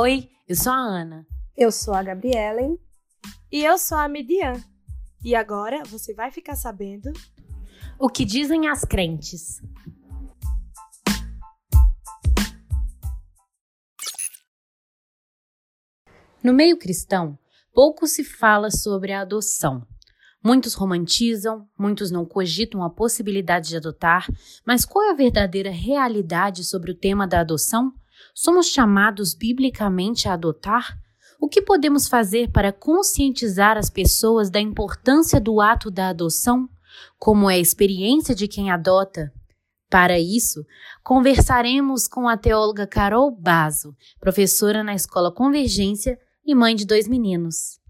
Oi, eu sou a Ana. Eu sou a Gabriela. E eu sou a Midian. E agora você vai ficar sabendo o que dizem as crentes. No meio cristão, pouco se fala sobre a adoção. Muitos romantizam, muitos não cogitam a possibilidade de adotar, mas qual é a verdadeira realidade sobre o tema da adoção? Somos chamados biblicamente a adotar? O que podemos fazer para conscientizar as pessoas da importância do ato da adoção? Como é a experiência de quem adota? Para isso, conversaremos com a teóloga Carol Bazo, professora na Escola Convergência e mãe de dois meninos.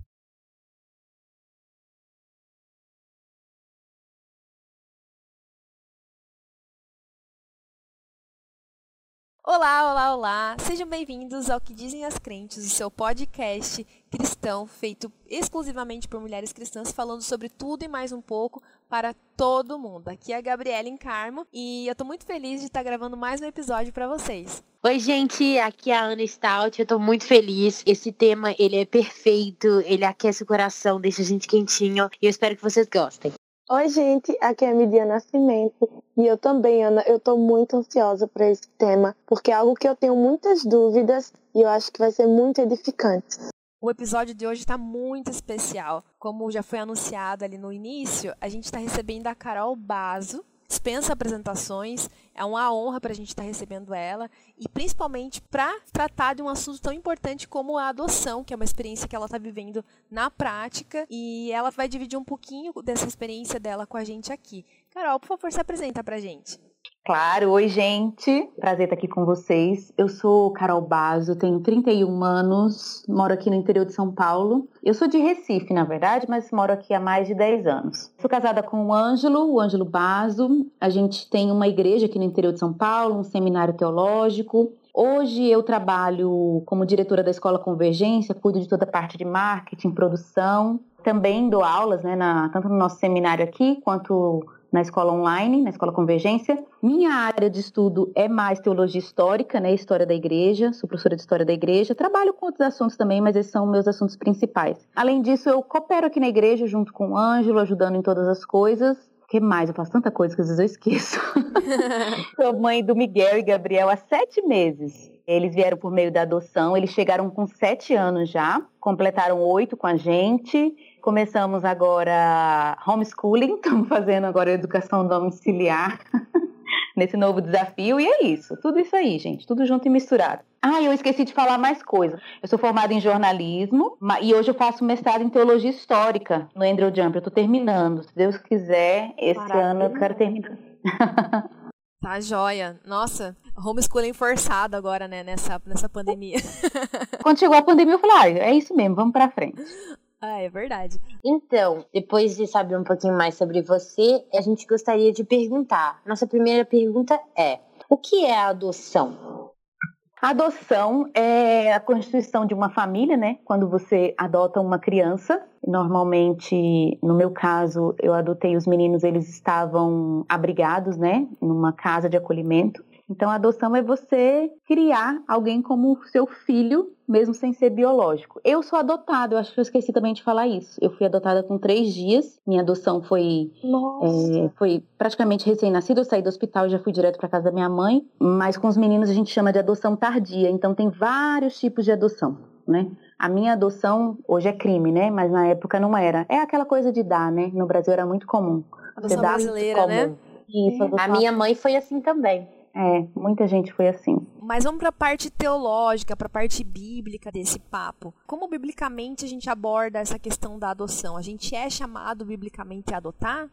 Olá, olá, olá! Sejam bem-vindos ao Que Dizem as Crentes, o seu podcast cristão feito exclusivamente por mulheres cristãs, falando sobre tudo e mais um pouco para todo mundo. Aqui é a Gabriela Encarmo e eu estou muito feliz de estar gravando mais um episódio para vocês. Oi, gente, aqui é a Ana Stout, eu estou muito feliz. Esse tema, ele é perfeito, ele aquece o coração, deixa a gente quentinho e eu espero que vocês gostem. Oi, gente, aqui é a Midia Nascimento e eu também, Ana, eu tô muito ansiosa para esse tema, porque é algo que eu tenho muitas dúvidas e eu acho que vai ser muito edificante. O episódio de hoje está muito especial. Como já foi anunciado ali no início, a gente está recebendo a Carol Bazo, dispensa apresentações, é uma honra para a gente estar tá recebendo ela e principalmente para tratar de um assunto tão importante como a adoção, que é uma experiência que ela está vivendo na prática e ela vai dividir um pouquinho dessa experiência dela com a gente aqui. Carol, por favor, se apresenta para a gente. Claro, oi gente, prazer estar aqui com vocês. Eu sou Carol Bazo, tenho 31 anos, moro aqui no interior de São Paulo. Eu sou de Recife, na verdade, mas moro aqui há mais de 10 anos. Sou casada com o Ângelo, o Ângelo Bazo. A gente tem uma igreja aqui no interior de São Paulo, um seminário teológico. Hoje eu trabalho como diretora da Escola Convergência, cuido de toda a parte de marketing, produção. Também dou aulas, né, na, tanto no nosso seminário aqui, quanto na escola online, na escola Convergência. Minha área de estudo é mais teologia histórica, né, história da igreja, sou professora de história da igreja. Trabalho com outros assuntos também, mas esses são meus assuntos principais. Além disso, eu coopero aqui na igreja junto com o Ângelo, ajudando em todas as coisas. O que mais? Eu faço tanta coisa que às vezes eu esqueço. sou mãe do Miguel e Gabriel há sete meses. Eles vieram por meio da adoção, eles chegaram com sete anos já, completaram oito com a gente. Começamos agora homeschooling, estamos fazendo agora educação domiciliar nesse novo desafio, e é isso, tudo isso aí, gente, tudo junto e misturado. Ah, eu esqueci de falar mais coisa. Eu sou formada em jornalismo e hoje eu faço mestrado em teologia histórica no Andrew Jump. Eu estou terminando. Se Deus quiser, esse Maravilha. ano eu quero terminar. Tá joia. Nossa, homeschooling forçado agora, né, nessa, nessa pandemia. Quando chegou a pandemia, eu falei, ah, é isso mesmo, vamos pra frente. Ah, é verdade. Então, depois de saber um pouquinho mais sobre você, a gente gostaria de perguntar. Nossa primeira pergunta é: o que é a adoção? A adoção é a constituição de uma família, né? Quando você adota uma criança. Normalmente, no meu caso, eu adotei os meninos, eles estavam abrigados, né? Numa casa de acolhimento. Então, a adoção é você criar alguém como seu filho, mesmo sem ser biológico. Eu sou adotada, eu acho que eu esqueci também de falar isso. Eu fui adotada com três dias. Minha adoção foi, é, foi praticamente recém-nascida. Eu saí do hospital e já fui direto para casa da minha mãe. Mas com os meninos a gente chama de adoção tardia. Então, tem vários tipos de adoção, né? A minha adoção hoje é crime, né? Mas na época não era. É aquela coisa de dar, né? No Brasil era muito comum. Adoção brasileira, comum. né? Isso, a minha mãe foi assim também. É, muita gente foi assim. Mas vamos para a parte teológica, para a parte bíblica desse papo. Como biblicamente a gente aborda essa questão da adoção? A gente é chamado biblicamente a adotar?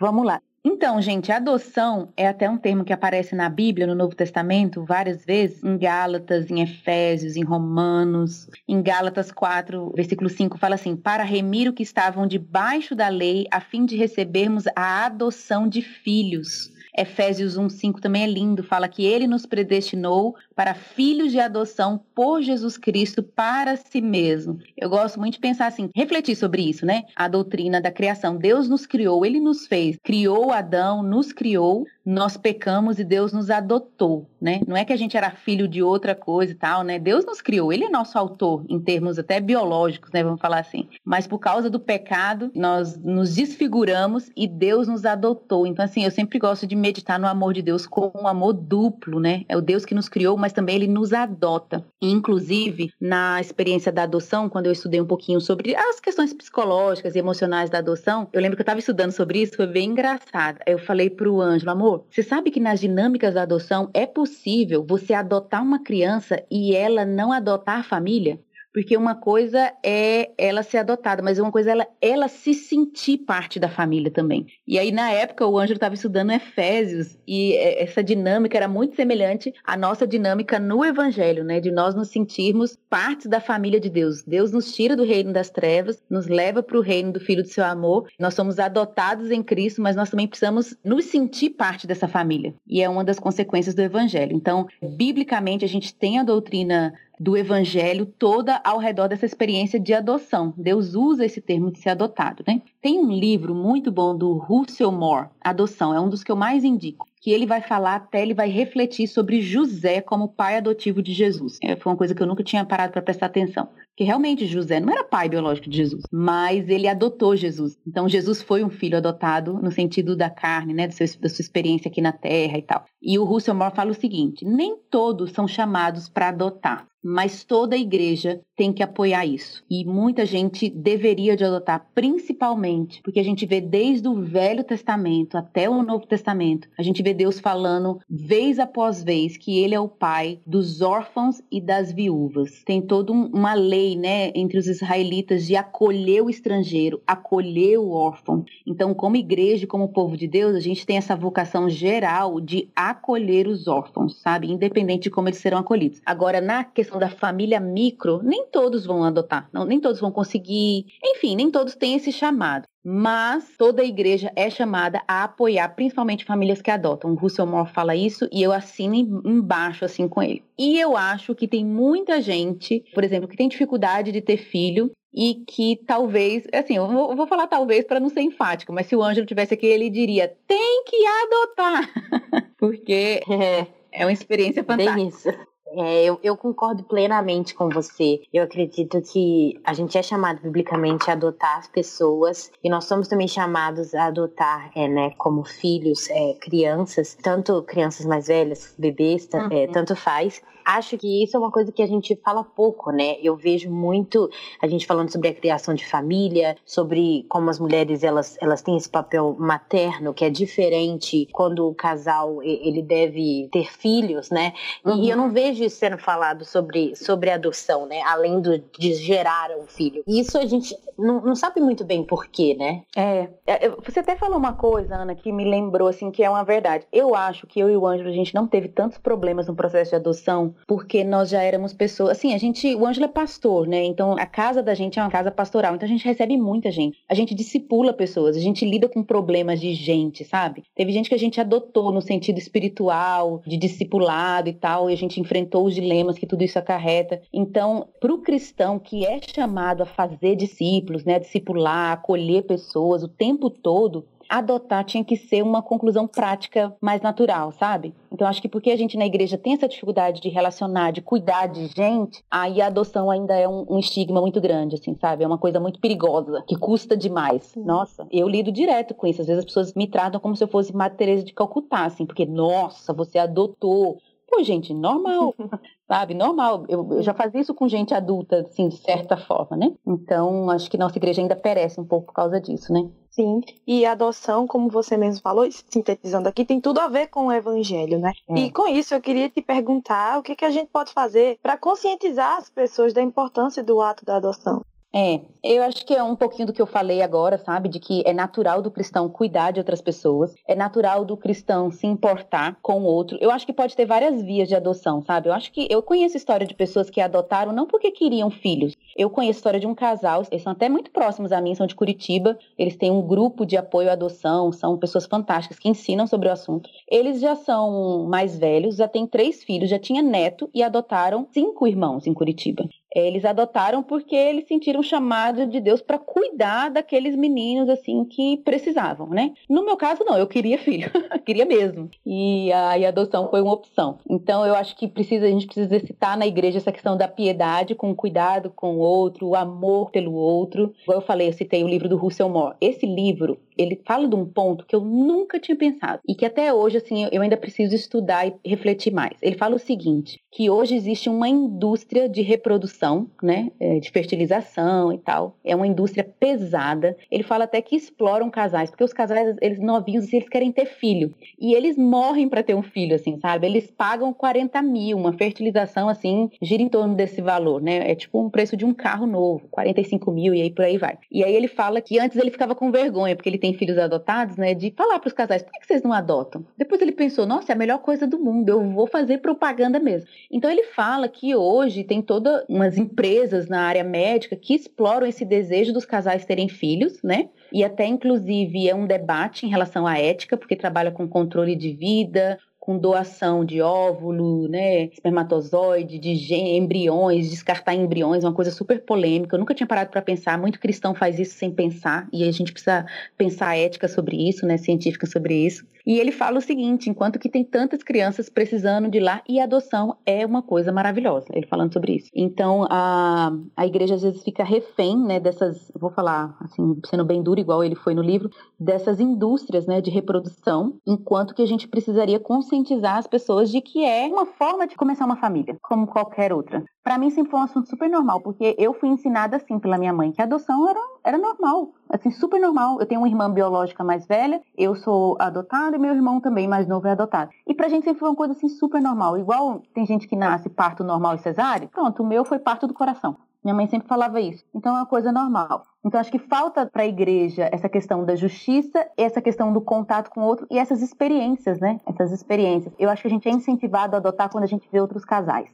Vamos lá. Então, gente, adoção é até um termo que aparece na Bíblia, no Novo Testamento, várias vezes, em Gálatas, em Efésios, em Romanos. Em Gálatas 4, versículo 5, fala assim: Para remir o que estavam debaixo da lei, a fim de recebermos a adoção de filhos. Efésios 1:5 também é lindo, fala que ele nos predestinou para filhos de adoção por Jesus Cristo para si mesmo. Eu gosto muito de pensar assim, refletir sobre isso, né? A doutrina da criação. Deus nos criou, ele nos fez, criou Adão, nos criou nós pecamos e Deus nos adotou, né? Não é que a gente era filho de outra coisa e tal, né? Deus nos criou, ele é nosso autor em termos até biológicos, né, vamos falar assim. Mas por causa do pecado, nós nos desfiguramos e Deus nos adotou. Então assim, eu sempre gosto de meditar no amor de Deus com um amor duplo, né? É o Deus que nos criou, mas também ele nos adota. E, inclusive, na experiência da adoção, quando eu estudei um pouquinho sobre as questões psicológicas e emocionais da adoção, eu lembro que eu estava estudando sobre isso, foi bem engraçado. Eu falei pro Ângelo, amor, você sabe que nas dinâmicas da adoção é possível você adotar uma criança e ela não adotar a família? Porque uma coisa é ela ser adotada, mas uma coisa é ela, ela se sentir parte da família também. E aí, na época, o Ângelo estava estudando Efésios e é, essa dinâmica era muito semelhante à nossa dinâmica no Evangelho, né? De nós nos sentirmos parte da família de Deus. Deus nos tira do reino das trevas, nos leva para o reino do Filho do seu amor. Nós somos adotados em Cristo, mas nós também precisamos nos sentir parte dessa família. E é uma das consequências do Evangelho. Então, biblicamente, a gente tem a doutrina do evangelho toda ao redor dessa experiência de adoção. Deus usa esse termo de ser adotado, né? Tem um livro muito bom do Russell Moore, Adoção, é um dos que eu mais indico que ele vai falar até ele vai refletir sobre José como pai adotivo de Jesus. É, foi uma coisa que eu nunca tinha parado para prestar atenção. Que realmente José não era pai biológico de Jesus, mas ele adotou Jesus. Então Jesus foi um filho adotado no sentido da carne, né, sua, da sua experiência aqui na terra e tal. E o Russell Moore fala o seguinte: nem todos são chamados para adotar mas toda a igreja tem que apoiar isso. E muita gente deveria de adotar, principalmente porque a gente vê desde o Velho Testamento até o Novo Testamento, a gente vê Deus falando vez após vez que ele é o pai dos órfãos e das viúvas. Tem toda um, uma lei, né, entre os israelitas de acolher o estrangeiro, acolher o órfão. Então, como igreja, como povo de Deus, a gente tem essa vocação geral de acolher os órfãos, sabe? Independente de como eles serão acolhidos. Agora, na questão da família micro, nem todos vão adotar, não, nem todos vão conseguir, enfim, nem todos têm esse chamado. Mas toda a igreja é chamada a apoiar, principalmente famílias que adotam. O Russell Moore fala isso e eu assino embaixo assim com ele. E eu acho que tem muita gente, por exemplo, que tem dificuldade de ter filho e que talvez, assim, eu vou, vou falar talvez para não ser enfático, mas se o Ângelo tivesse aqui, ele diria: tem que adotar, porque é, é uma experiência fantástica. É, eu, eu, concordo plenamente com você. Eu acredito que a gente é chamado biblicamente a adotar as pessoas e nós somos também chamados a adotar, é, né, como filhos, é, crianças, tanto crianças mais velhas, bebês, é, uhum. tanto faz acho que isso é uma coisa que a gente fala pouco, né? Eu vejo muito a gente falando sobre a criação de família, sobre como as mulheres elas, elas têm esse papel materno que é diferente quando o casal ele deve ter filhos, né? Uhum. E eu não vejo isso sendo falado sobre, sobre adoção, né? Além do, de gerar um filho. Isso a gente não, não sabe muito bem porquê, né? É, é você até falou uma coisa, Ana, que me lembrou assim que é uma verdade. Eu acho que eu e o Ângelo a gente não teve tantos problemas no processo de adoção porque nós já éramos pessoas. Assim, a gente. O Ângelo é pastor, né? Então a casa da gente é uma casa pastoral. Então a gente recebe muita gente. A gente discipula pessoas, a gente lida com problemas de gente, sabe? Teve gente que a gente adotou no sentido espiritual, de discipulado e tal, e a gente enfrentou os dilemas que tudo isso acarreta. Então, para o cristão que é chamado a fazer discípulos, né? A discipular, acolher pessoas o tempo todo, adotar tinha que ser uma conclusão prática mais natural, sabe? Então acho que porque a gente na igreja tem essa dificuldade de relacionar, de cuidar de gente, aí a adoção ainda é um, um estigma muito grande, assim, sabe? É uma coisa muito perigosa, que custa demais. Nossa, eu lido direto com isso. Às vezes as pessoas me tratam como se eu fosse Madre Teresa de Calcutá, assim, porque, nossa, você adotou. Pô, gente, normal, sabe? Normal. Eu, eu, já fazia isso com gente adulta, assim, de certa forma, né? Então, acho que nossa igreja ainda perece um pouco por causa disso, né? Sim, e a adoção, como você mesmo falou, sintetizando aqui, tem tudo a ver com o evangelho, né? É. E com isso eu queria te perguntar o que, que a gente pode fazer para conscientizar as pessoas da importância do ato da adoção. É, eu acho que é um pouquinho do que eu falei agora, sabe? De que é natural do cristão cuidar de outras pessoas, é natural do cristão se importar com o outro. Eu acho que pode ter várias vias de adoção, sabe? Eu acho que eu conheço história de pessoas que adotaram não porque queriam filhos. Eu conheço história de um casal, eles são até muito próximos a mim, são de Curitiba. Eles têm um grupo de apoio à adoção, são pessoas fantásticas que ensinam sobre o assunto. Eles já são mais velhos, já têm três filhos, já tinha neto e adotaram cinco irmãos em Curitiba. Eles adotaram porque eles sentiram chamado de Deus para cuidar daqueles meninos assim que precisavam, né? No meu caso não, eu queria filho, queria mesmo. E a, e a adoção foi uma opção. Então eu acho que precisa a gente precisa exercitar na igreja essa questão da piedade, com cuidado com o outro, o amor pelo outro. Igual eu falei, eu citei o livro do Russell Moore. Esse livro, ele fala de um ponto que eu nunca tinha pensado e que até hoje assim eu ainda preciso estudar e refletir mais. Ele fala o seguinte, que hoje existe uma indústria de reprodução, né, é, de fertilização e tal. É uma indústria pesada. Ele fala até que exploram casais, porque os casais, eles novinhos, eles querem ter filho. E eles morrem para ter um filho, assim, sabe? Eles pagam 40 mil, uma fertilização, assim, gira em torno desse valor, né? É tipo um preço de um carro novo, 45 mil e aí por aí vai. E aí ele fala que antes ele ficava com vergonha, porque ele tem filhos adotados, né, de falar para os casais, por que vocês não adotam? Depois ele pensou, nossa, é a melhor coisa do mundo, eu vou fazer propaganda mesmo. Então ele fala que hoje tem todas umas empresas na área médica que exploram esse desejo dos casais terem filhos, né? E até inclusive é um debate em relação à ética, porque trabalha com controle de vida, com doação de óvulo, né, espermatozoide, de embriões, descartar embriões, uma coisa super polêmica. Eu nunca tinha parado para pensar. Muito cristão faz isso sem pensar e a gente precisa pensar ética sobre isso, né, científica sobre isso. E ele fala o seguinte: enquanto que tem tantas crianças precisando de lá e adoção é uma coisa maravilhosa. Ele falando sobre isso. Então a, a igreja às vezes fica refém, né, dessas, vou falar assim, sendo bem duro igual ele foi no livro, dessas indústrias, né, de reprodução, enquanto que a gente precisaria conscientizar conscientizar as pessoas de que é uma forma de começar uma família, como qualquer outra. Para mim sempre foi um assunto super normal, porque eu fui ensinada assim pela minha mãe, que a adoção era, era normal, assim, super normal. Eu tenho uma irmã biológica mais velha, eu sou adotada e meu irmão também mais novo é adotado. E pra gente sempre foi uma coisa assim super normal. Igual tem gente que nasce parto normal e cesárea, pronto, o meu foi parto do coração. Minha mãe sempre falava isso. Então é uma coisa normal. Então acho que falta para a igreja essa questão da justiça, essa questão do contato com o outro e essas experiências, né? Essas experiências. Eu acho que a gente é incentivado a adotar quando a gente vê outros casais.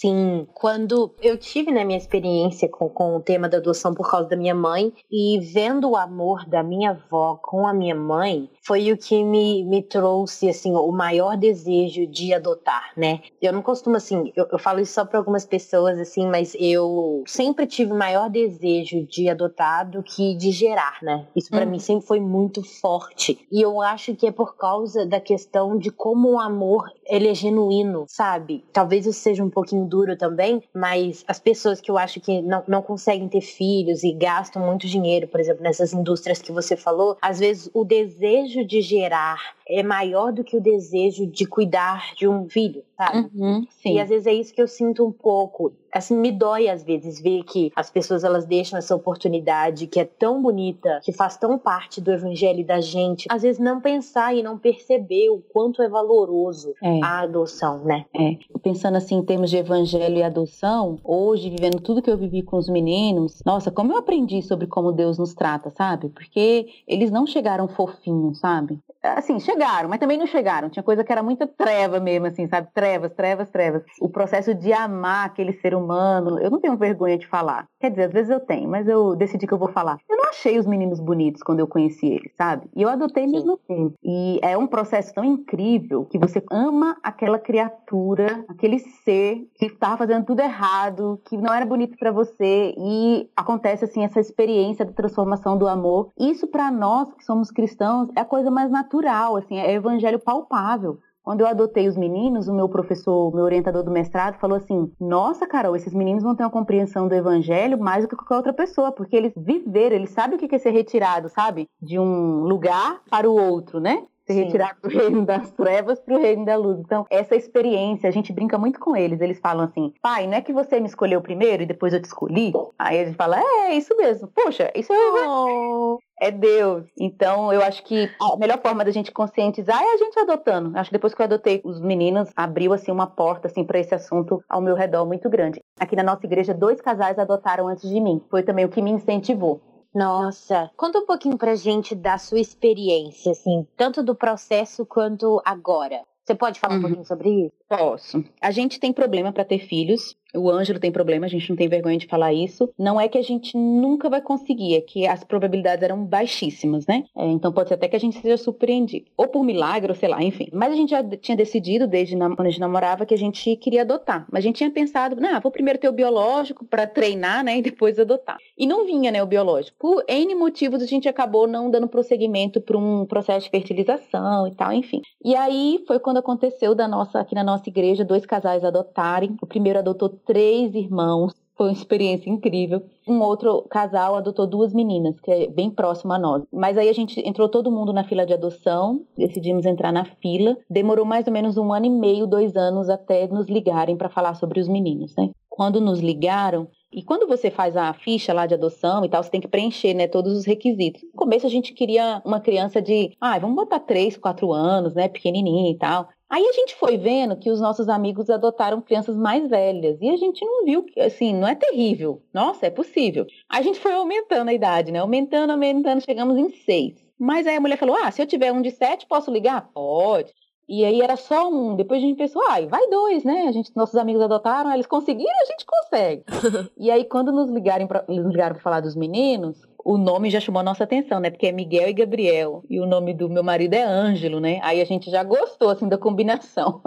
Sim, quando eu tive na né, minha experiência com, com o tema da adoção por causa da minha mãe e vendo o amor da minha avó com a minha mãe, foi o que me, me trouxe assim o maior desejo de adotar, né? Eu não costumo assim, eu, eu falo isso só para algumas pessoas assim, mas eu sempre tive maior desejo de adotar do que de gerar, né? Isso para uhum. mim sempre foi muito forte e eu acho que é por causa da questão de como o amor ele é genuíno, sabe? Talvez isso seja um pouquinho duro também, mas as pessoas que eu acho que não, não conseguem ter filhos e gastam muito dinheiro, por exemplo, nessas indústrias que você falou, às vezes o desejo de gerar é maior do que o desejo de cuidar de um filho, sabe? Uhum, e às vezes é isso que eu sinto um pouco. Assim, me dói às vezes ver que as pessoas elas deixam essa oportunidade que é tão bonita, que faz tão parte do evangelho da gente, às vezes não pensar e não perceber o quanto é valoroso é. a adoção, né? É. Pensando assim em termos de evangelho e adoção, hoje vivendo tudo que eu vivi com os meninos, nossa, como eu aprendi sobre como Deus nos trata, sabe? Porque eles não chegaram fofinhos, sabe? assim, chegaram, mas também não chegaram. Tinha coisa que era muita treva mesmo, assim, sabe? Trevas, trevas, trevas. O processo de amar aquele ser humano, eu não tenho vergonha de falar. Quer dizer, às vezes eu tenho, mas eu decidi que eu vou falar. Eu não achei os meninos bonitos quando eu conheci eles, sabe? E eu adotei Sim. mesmo assim. E é um processo tão incrível que você ama aquela criatura, aquele ser que estava fazendo tudo errado, que não era bonito para você e acontece assim essa experiência da transformação do amor. Isso para nós que somos cristãos é a coisa mais natural natural, assim, é evangelho palpável. Quando eu adotei os meninos, o meu professor, meu orientador do mestrado, falou assim: Nossa, Carol, esses meninos vão ter uma compreensão do evangelho mais do que qualquer outra pessoa, porque eles viveram, eles sabem o que é ser retirado, sabe? De um lugar para o outro, né? ser retirado do reino das trevas para o reino da luz. Então, essa experiência, a gente brinca muito com eles. Eles falam assim: pai, não é que você me escolheu primeiro e depois eu te escolhi? Aí a gente fala: é, é isso mesmo. Poxa, isso é. Oh. É Deus. Então, eu acho que a melhor forma da gente conscientizar é a gente adotando. Acho que depois que eu adotei os meninos, abriu assim uma porta assim para esse assunto ao meu redor muito grande. Aqui na nossa igreja, dois casais adotaram antes de mim. Foi também o que me incentivou. Nossa, conta um pouquinho pra gente da sua experiência, assim, tanto do processo quanto agora. Você pode falar uhum. um pouquinho sobre isso? Posso. A gente tem problema para ter filhos O Ângelo tem problema, a gente não tem vergonha de falar isso. Não é que a gente nunca vai conseguir, é que as probabilidades eram baixíssimas, né? É, então pode ser até que a gente seja surpreendido. Ou por milagre, ou sei lá, enfim. Mas a gente já tinha decidido, desde quando a gente namorava, que a gente queria adotar. Mas a gente tinha pensado, não, vou primeiro ter o biológico para treinar, né? E depois adotar. E não vinha, né, o biológico. Por N motivos, a gente acabou não dando prosseguimento para um processo de fertilização e tal, enfim. E aí foi quando aconteceu da nossa, aqui na nossa igreja, dois casais adotarem. O primeiro adotou três irmãos. Foi uma experiência incrível. Um outro casal adotou duas meninas, que é bem próximo a nós. Mas aí a gente entrou todo mundo na fila de adoção, decidimos entrar na fila. Demorou mais ou menos um ano e meio, dois anos até nos ligarem para falar sobre os meninos, né? Quando nos ligaram, e quando você faz a ficha lá de adoção e tal, você tem que preencher, né, todos os requisitos. No começo a gente queria uma criança de, ah, vamos botar 3, 4 anos, né, pequenininha e tal. Aí a gente foi vendo que os nossos amigos adotaram crianças mais velhas e a gente não viu que, assim, não é terrível. Nossa, é possível. A gente foi aumentando a idade, né, aumentando, aumentando, chegamos em 6. Mas aí a mulher falou: Ah, se eu tiver um de sete, posso ligar? Pode. E aí era só um. Depois a gente pensou, ai, ah, vai dois, né? A gente, nossos amigos adotaram, eles conseguiram, a gente consegue. e aí, quando nos ligaram para ligaram falar dos meninos, o nome já chamou a nossa atenção, né? Porque é Miguel e Gabriel. E o nome do meu marido é Ângelo, né? Aí a gente já gostou, assim, da combinação.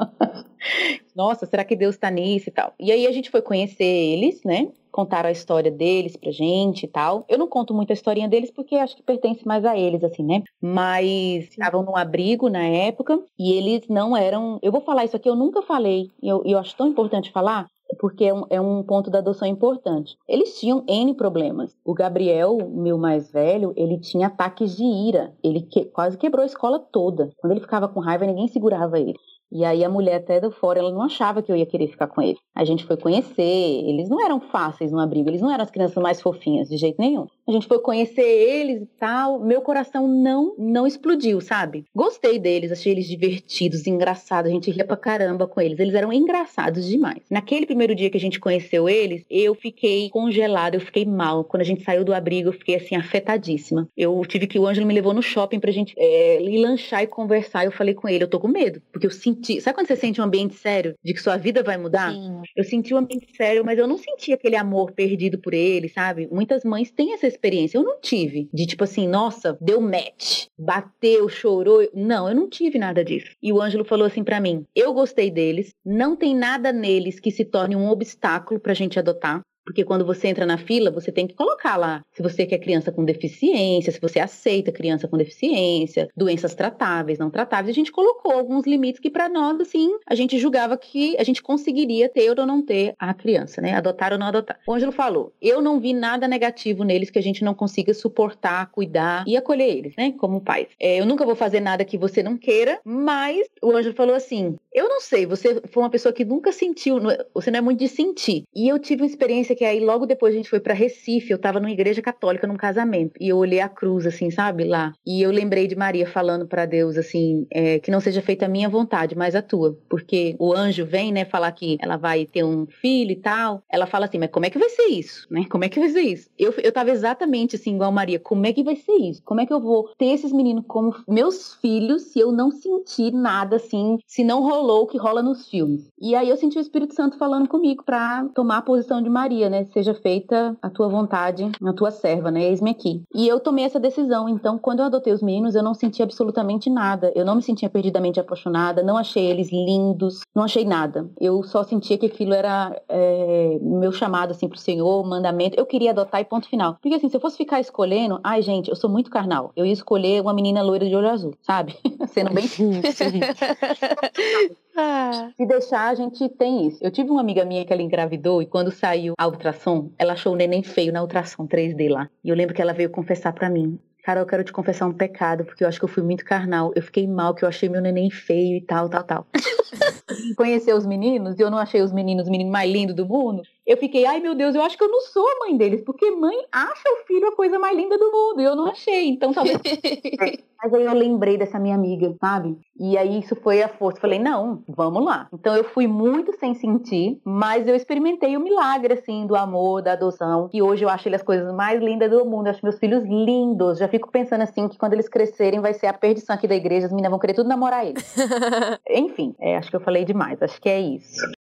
Nossa, será que Deus tá nisso e tal? E aí a gente foi conhecer eles, né? Contaram a história deles pra gente e tal. Eu não conto muito a historinha deles porque acho que pertence mais a eles, assim, né? Mas estavam num abrigo na época e eles não eram. Eu vou falar isso aqui, eu nunca falei, e eu, eu acho tão importante falar, porque é um, é um, ponto da adoção importante. Eles tinham N problemas. O Gabriel, meu mais velho, ele tinha ataques de ira. Ele que, quase quebrou a escola toda. Quando ele ficava com raiva, ninguém segurava ele. E aí a mulher até do fora, ela não achava que eu ia querer ficar com ele. A gente foi conhecer, eles não eram fáceis no abrigo, eles não eram as crianças mais fofinhas de jeito nenhum. A gente foi conhecer eles e tal, meu coração não não explodiu, sabe? Gostei deles, achei eles divertidos, engraçados, a gente ria pra caramba com eles. Eles eram engraçados demais. Naquele primeiro dia que a gente conheceu eles, eu fiquei congelada, eu fiquei mal. Quando a gente saiu do abrigo, eu fiquei assim afetadíssima. Eu tive que o Ângelo me levou no shopping pra gente é, ir lanchar e conversar. Eu falei com ele, eu tô com medo, porque eu senti senti. Sabe quando você sente um ambiente sério de que sua vida vai mudar? Sim. Eu senti um ambiente sério, mas eu não senti aquele amor perdido por ele, sabe? Muitas mães têm essa experiência. Eu não tive. De tipo assim, nossa, deu match, bateu, chorou. Não, eu não tive nada disso. E o Ângelo falou assim para mim: eu gostei deles, não tem nada neles que se torne um obstáculo pra gente adotar. Porque quando você entra na fila, você tem que colocar lá se você quer criança com deficiência, se você aceita criança com deficiência, doenças tratáveis, não tratáveis. A gente colocou alguns limites que para nós, assim, a gente julgava que a gente conseguiria ter ou não ter a criança, né? Adotar ou não adotar. O Ângelo falou: eu não vi nada negativo neles que a gente não consiga suportar, cuidar e acolher eles, né? Como pais. É, eu nunca vou fazer nada que você não queira, mas o Ângelo falou assim: eu não sei, você foi uma pessoa que nunca sentiu, você não é muito de sentir. E eu tive uma experiência que aí logo depois a gente foi para Recife, eu tava numa igreja católica num casamento e eu olhei a cruz assim, sabe, lá. E eu lembrei de Maria falando para Deus assim, é, que não seja feita a minha vontade, mas a tua, porque o anjo vem, né, falar que ela vai ter um filho e tal. Ela fala assim, mas como é que vai ser isso, né? Como é que vai ser isso? Eu eu tava exatamente assim igual Maria, como é que vai ser isso? Como é que eu vou ter esses meninos como meus filhos se eu não sentir nada assim, se não rolou o que rola nos filmes. E aí eu senti o Espírito Santo falando comigo para tomar a posição de Maria, né? Seja feita a tua vontade, a tua serva, né? Eis-me aqui. E eu tomei essa decisão. Então, quando eu adotei os meninos, eu não senti absolutamente nada. Eu não me sentia perdidamente apaixonada, não achei eles lindos, não achei nada. Eu só sentia que aquilo era é, meu chamado, assim, pro Senhor, mandamento. Eu queria adotar e ponto final. Porque, assim, se eu fosse ficar escolhendo, ai, gente, eu sou muito carnal. Eu ia escolher uma menina loira de olho azul, sabe? Sendo bem. Ah. Se deixar, a gente tem isso. Eu tive uma amiga minha que ela engravidou e quando saiu a ultrassom, ela achou o neném feio na ultrassom 3D lá. E eu lembro que ela veio confessar para mim. Cara, eu quero te confessar um pecado, porque eu acho que eu fui muito carnal. Eu fiquei mal, que eu achei meu neném feio e tal, tal, tal. Conhecer os meninos, e eu não achei os meninos, os meninos mais lindos do mundo eu fiquei, ai meu Deus, eu acho que eu não sou a mãe deles, porque mãe acha o filho a coisa mais linda do mundo, e eu não achei, então talvez. Mas aí eu lembrei dessa minha amiga, sabe? E aí isso foi a força. Falei, não, vamos lá. Então eu fui muito sem sentir, mas eu experimentei o milagre, assim, do amor, da adoção. E hoje eu acho ele as coisas mais lindas do mundo. Eu acho meus filhos lindos. Já fico pensando assim que quando eles crescerem vai ser a perdição aqui da igreja, as meninas vão querer tudo namorar eles. Enfim, é, acho que eu falei demais. Acho que é isso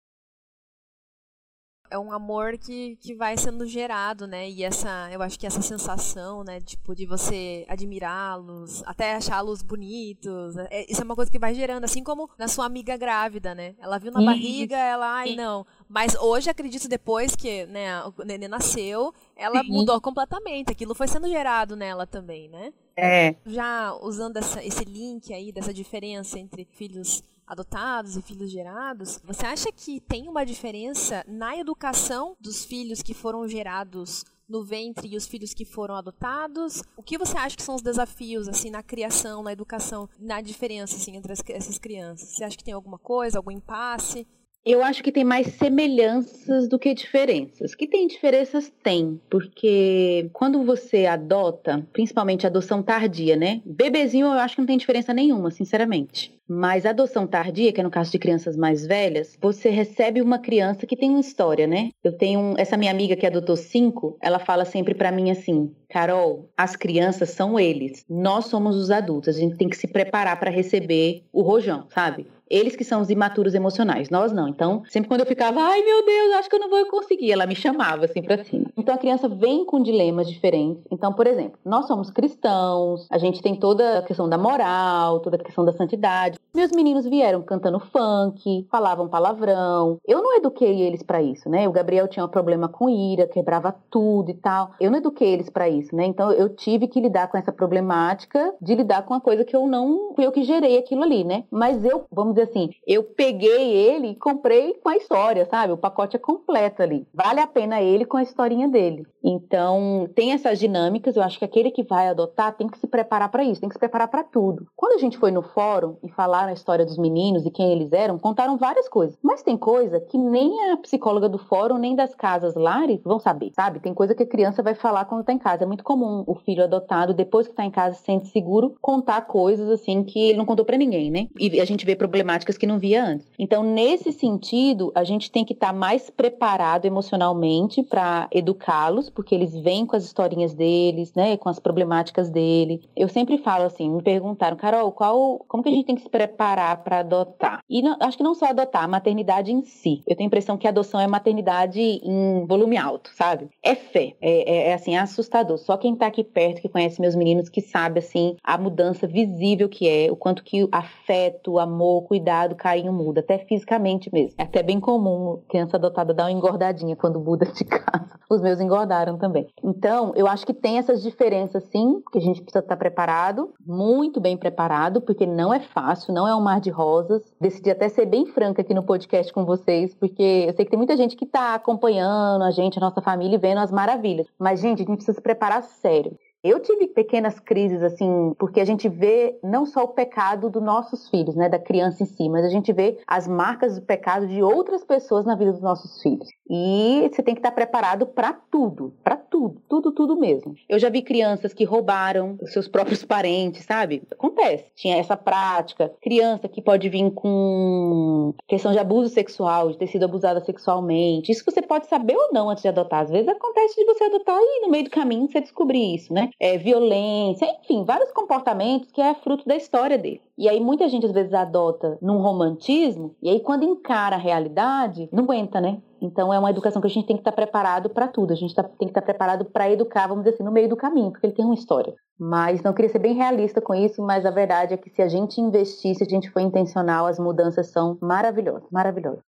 é um amor que, que vai sendo gerado, né? E essa, eu acho que essa sensação, né, tipo, de você admirá-los, até achá-los bonitos, né? é, isso é uma coisa que vai gerando, assim como na sua amiga grávida, né? Ela viu na barriga, ela, ai, não. Mas hoje, acredito, depois que né, o neném nasceu, ela Sim. mudou completamente. Aquilo foi sendo gerado nela também, né? É. Já usando essa, esse link aí, dessa diferença entre filhos adotados e filhos gerados, você acha que tem uma diferença na educação dos filhos que foram gerados no ventre e os filhos que foram adotados? O que você acha que são os desafios assim na criação, na educação, na diferença assim entre as, essas crianças? Você acha que tem alguma coisa, algum impasse? Eu acho que tem mais semelhanças do que diferenças. Que tem diferenças? Tem, porque quando você adota, principalmente adoção tardia, né? Bebezinho eu acho que não tem diferença nenhuma, sinceramente. Mas adoção tardia, que é no caso de crianças mais velhas, você recebe uma criança que tem uma história, né? Eu tenho um, essa minha amiga que adotou cinco, ela fala sempre para mim assim: Carol, as crianças são eles, nós somos os adultos, a gente tem que se preparar para receber o rojão, sabe? Eles que são os imaturos emocionais, nós não. Então, sempre quando eu ficava, ai meu Deus, acho que eu não vou conseguir, ela me chamava assim pra cima. Então a criança vem com dilemas diferentes. Então, por exemplo, nós somos cristãos, a gente tem toda a questão da moral, toda a questão da santidade. Meus meninos vieram cantando funk, falavam palavrão. Eu não eduquei eles para isso, né? O Gabriel tinha um problema com ira, quebrava tudo e tal. Eu não eduquei eles para isso, né? Então eu tive que lidar com essa problemática de lidar com uma coisa que eu não eu que gerei aquilo ali, né? Mas eu, vamos dizer assim, eu peguei ele e comprei com a história, sabe? O pacote é completo ali. Vale a pena ele com a historinha dele. Então, tem essas dinâmicas, eu acho que aquele que vai adotar tem que se preparar para isso, tem que se preparar para tudo. Quando a gente foi no fórum e falaram a história dos meninos e quem eles eram, contaram várias coisas. Mas tem coisa que nem a psicóloga do fórum, nem das casas lares vão saber, sabe? Tem coisa que a criança vai falar quando tá em casa. É muito comum o filho adotado, depois que tá em casa, se sente seguro, contar coisas assim que ele não contou para ninguém, né? E a gente vê problemáticas que não via antes. Então, nesse sentido, a gente tem que estar tá mais preparado emocionalmente para educá-los, porque eles vêm com as historinhas deles, né, com as problemáticas dele. Eu sempre falo assim, me perguntaram, Carol, qual, como que a gente tem que se preparar para adotar? E não, acho que não só adotar, a maternidade em si. Eu tenho a impressão que a adoção é maternidade em volume alto, sabe? É fé, é, é, é assim, é assustador. Só quem tá aqui perto, que conhece meus meninos, que sabe, assim, a mudança visível que é, o quanto que afeto, amor, cuidado, carinho muda, até fisicamente mesmo. É até bem comum criança adotada dar uma engordadinha quando muda de casa. Os meus engordaram também. Então, eu acho que tem essas diferenças sim, que a gente precisa estar preparado, muito bem preparado, porque não é fácil, não é um mar de rosas. Decidi até ser bem franca aqui no podcast com vocês, porque eu sei que tem muita gente que está acompanhando a gente, a nossa família, e vendo as maravilhas. Mas, gente, a gente precisa se preparar sério. Eu tive pequenas crises, assim, porque a gente vê não só o pecado dos nossos filhos, né, da criança em si, mas a gente vê as marcas do pecado de outras pessoas na vida dos nossos filhos. E você tem que estar preparado para tudo, para tudo, tudo, tudo mesmo. Eu já vi crianças que roubaram os seus próprios parentes, sabe? Acontece. Tinha essa prática. Criança que pode vir com questão de abuso sexual, de ter sido abusada sexualmente. Isso você pode saber ou não antes de adotar. Às vezes acontece de você adotar e no meio do caminho você descobrir isso, né? É, violência, enfim, vários comportamentos que é fruto da história dele. E aí muita gente às vezes adota num romantismo, e aí quando encara a realidade, não aguenta, né? Então é uma educação que a gente tem que estar preparado para tudo. A gente tá, tem que estar preparado para educar, vamos dizer assim, no meio do caminho, porque ele tem uma história. Mas não queria ser bem realista com isso, mas a verdade é que se a gente investir, se a gente for intencional, as mudanças são maravilhosas, maravilhosas.